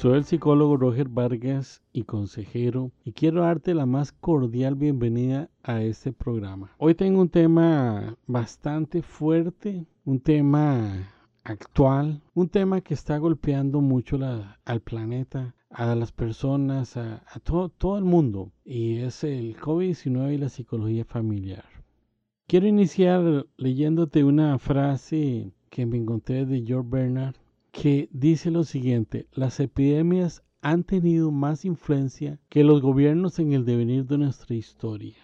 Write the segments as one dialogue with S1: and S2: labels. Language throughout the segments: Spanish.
S1: Soy el psicólogo Roger Vargas y consejero y quiero darte la más cordial bienvenida a este programa. Hoy tengo un tema bastante fuerte, un tema actual, un tema que está golpeando mucho al planeta, a las personas, a, todo, todo el mundo y es el COVID-19 y la psicología familiar. Quiero iniciar leyéndote una frase que me encontré de George Bernard que dice lo siguiente, las epidemias han tenido más influencia que los gobiernos en el devenir de nuestra historia.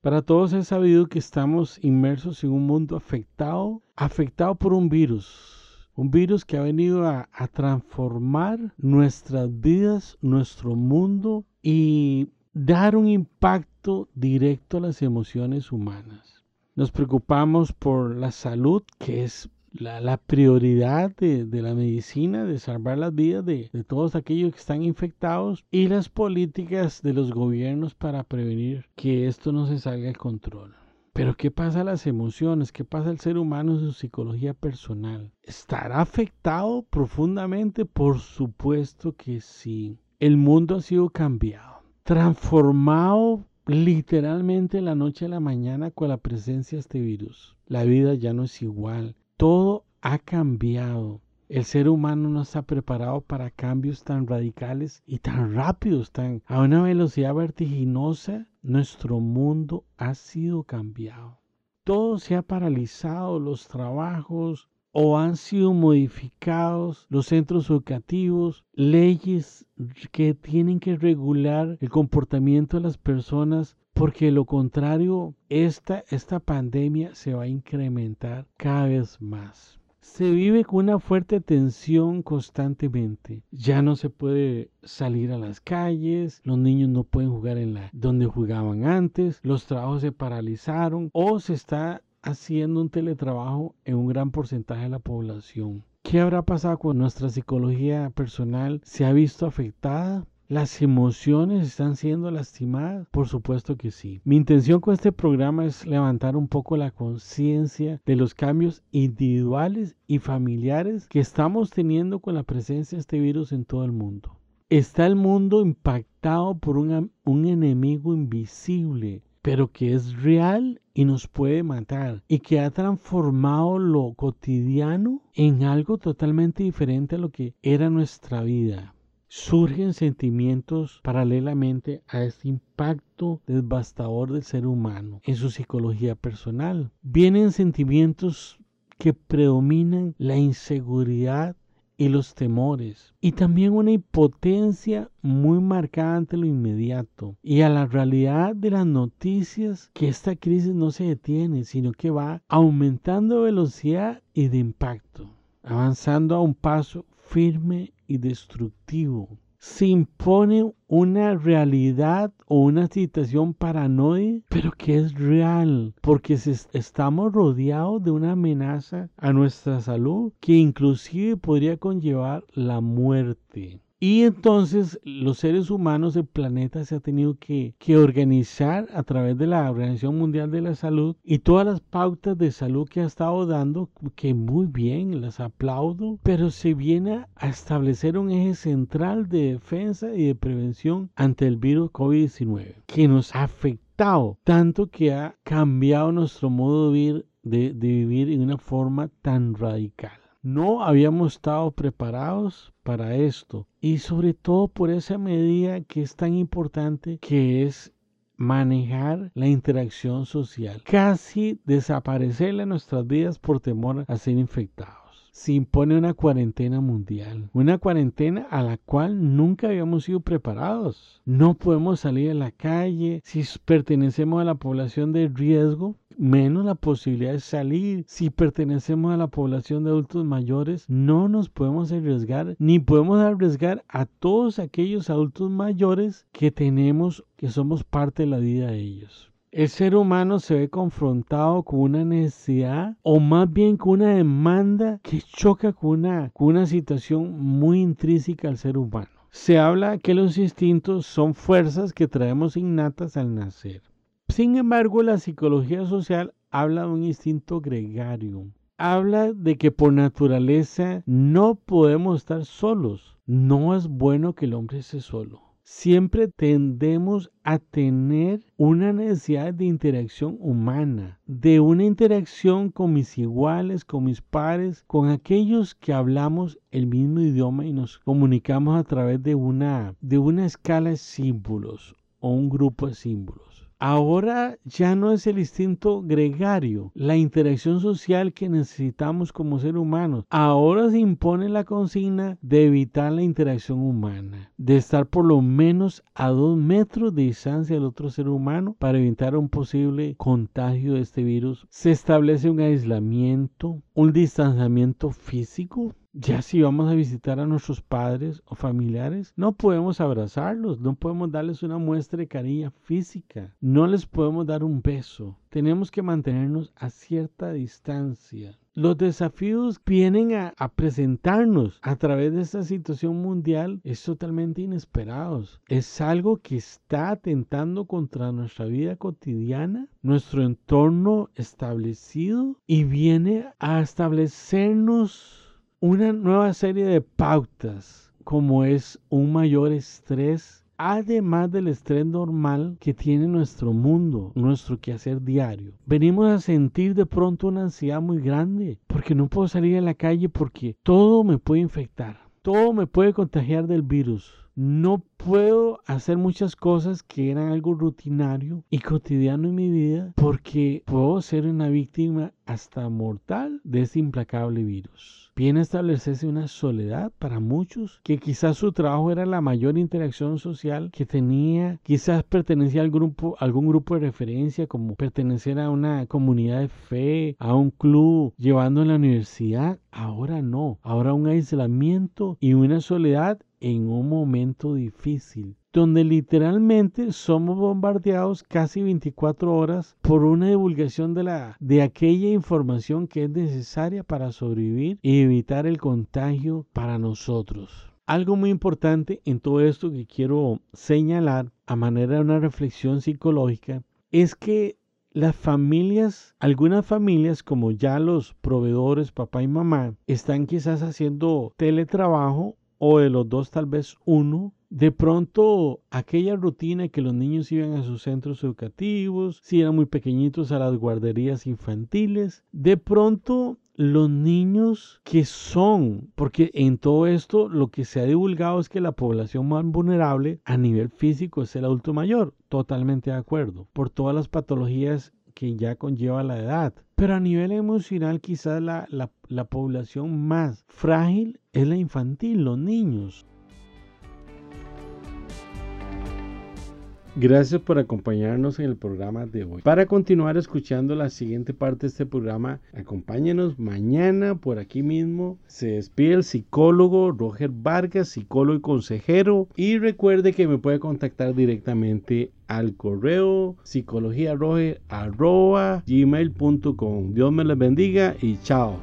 S1: Para todos es sabido que estamos inmersos en un mundo afectado, afectado por un virus, un virus que ha venido a, transformar nuestras vidas, nuestro mundo y dar un impacto directo a las emociones humanas. Nos preocupamos por la salud, que es la, prioridad de, la medicina, de salvar las vidas de, de, todos aquellos que están infectados y las políticas de los gobiernos para prevenir que esto no se salga de control. Pero ¿qué pasa a las emociones? ¿Qué pasa al ser humano en su psicología personal? ¿Estará afectado profundamente? Por supuesto que sí. El mundo ha sido cambiado, transformado literalmente la noche a la mañana con la presencia de este virus. La vida ya no es igual todo ha cambiado. El ser humano no está preparado para cambios tan radicales y tan rápidos, tan a una velocidad vertiginosa. Nuestro mundo ha sido cambiado. Todo se ha paralizado, los trabajos o han sido modificados, los centros educativos, leyes que tienen que regular el comportamiento de las personas porque lo contrario, esta, esta pandemia se va a incrementar cada vez más. Se vive con una fuerte tensión constantemente. Ya no se puede salir a las calles, los niños no pueden jugar en la donde jugaban antes, los trabajos se paralizaron o se está haciendo un teletrabajo en un gran porcentaje de la población. ¿Qué habrá pasado con nuestra psicología personal? ¿Se ha visto afectada? ¿Las emociones están siendo lastimadas? Por supuesto que sí. Mi intención con este programa es levantar un poco la conciencia de los cambios individuales y familiares que estamos teniendo con la presencia de este virus en todo el mundo. Está el mundo impactado por un, enemigo invisible, pero que es real y nos puede matar y que ha transformado lo cotidiano en algo totalmente diferente a lo que era nuestra vida surgen sentimientos paralelamente a este impacto devastador del ser humano en su psicología personal. Vienen sentimientos que predominan la inseguridad y los temores y también una impotencia muy marcada ante lo inmediato y a la realidad de las noticias que esta crisis no se detiene sino que va aumentando velocidad y de impacto avanzando a un paso firme destructivo. Se impone una realidad o una situación paranoide, pero que es real, porque estamos rodeados de una amenaza a nuestra salud que inclusive podría conllevar la muerte. Y entonces los seres humanos del planeta se ha tenido que, organizar a través de la Organización Mundial de la Salud y todas las pautas de salud que ha estado dando, que muy bien, las aplaudo, pero se viene a establecer un eje central de defensa y de prevención ante el virus COVID-19, que nos ha afectado tanto que ha cambiado nuestro modo de vivir, de, de vivir en una forma tan radical. No habíamos estado preparados para esto. Y sobre todo por esa medida que es tan importante que es manejar la interacción social, casi desaparecer en nuestras vidas por temor a ser infectados se impone una cuarentena mundial, una cuarentena a la cual nunca habíamos sido preparados. No podemos salir a la calle si pertenecemos a la población de riesgo, menos la posibilidad de salir. Si pertenecemos a la población de adultos mayores, no nos podemos arriesgar ni podemos arriesgar a todos aquellos adultos mayores que tenemos, que somos parte de la vida de ellos el ser humano se ve confrontado con una necesidad o más bien con una demanda que choca con una, con una situación muy intrínseca al ser humano. Se habla que los instintos son fuerzas que traemos innatas al nacer. Sin embargo, la psicología social habla de un instinto gregario. Habla de que por naturaleza no podemos estar solos no es bueno que el hombre esté solo. Siempre tendemos a tener una necesidad de interacción humana, de una interacción con mis iguales, con mis pares, con aquellos que hablamos el mismo idioma y nos comunicamos a través de una, de una escala de símbolos o un grupo de símbolos. Ahora ya no es el instinto gregario, la interacción social que necesitamos como ser humanos. Ahora se impone la consigna de evitar la interacción humana, de estar por lo menos a dos metros de distancia del otro ser humano para evitar un posible contagio de este virus. Se establece un aislamiento, un distanciamiento físico ya si vamos a visitar a nuestros padres o familiares, no podemos abrazarlos, no podemos darles una muestra de cariño física, no les podemos dar un beso. Tenemos que mantenernos a cierta distancia. Los desafíos vienen a, a, presentarnos a través de esta situación mundial es totalmente inesperados. Es algo que está atentando contra nuestra vida cotidiana, nuestro entorno establecido y viene a establecernos una nueva serie de pautas como es un mayor estrés además del estrés normal que tiene nuestro mundo, nuestro quehacer diario. Venimos a sentir de pronto una ansiedad muy grande porque no puedo salir a la calle porque todo me puede infectar, todo me puede contagiar del virus. No puedo hacer muchas cosas que eran algo rutinario y cotidiano en mi vida porque puedo ser una víctima hasta mortal de este implacable virus. Viene a establecerse una soledad para muchos que quizás su trabajo era la mayor interacción social que tenía, quizás pertenecía al grupo, algún grupo de referencia como pertenecer a una comunidad de fe, a un club, llevando en la universidad. Ahora no, ahora un aislamiento y una soledad en un momento difícil, donde literalmente somos bombardeados casi 24 horas por una divulgación de, la, de aquella información que es necesaria para sobrevivir y evitar el contagio para nosotros. Algo muy importante en todo esto que quiero señalar a manera de una reflexión psicológica es que las familias, algunas familias como ya los proveedores, papá y mamá, están quizás haciendo teletrabajo o de los dos tal vez uno, de pronto aquella rutina que los niños iban a sus centros educativos, si eran muy pequeñitos a las guarderías infantiles, de pronto los niños que son, porque en todo esto lo que se ha divulgado es que la población más vulnerable a nivel físico es el adulto mayor, totalmente de acuerdo, por todas las patologías que ya conlleva la edad. Pero a nivel emocional quizás la, la población más frágil es la infantil, los niños. Gracias por acompañarnos en el programa de hoy. Para continuar escuchando la siguiente parte de este programa, acompáñenos mañana por aquí mismo. Se despide el psicólogo Roger Vargas, psicólogo y consejero. Y recuerde que me puede contactar directamente al correo psicologiaroger.gmail.com. Dios me les bendiga y chao.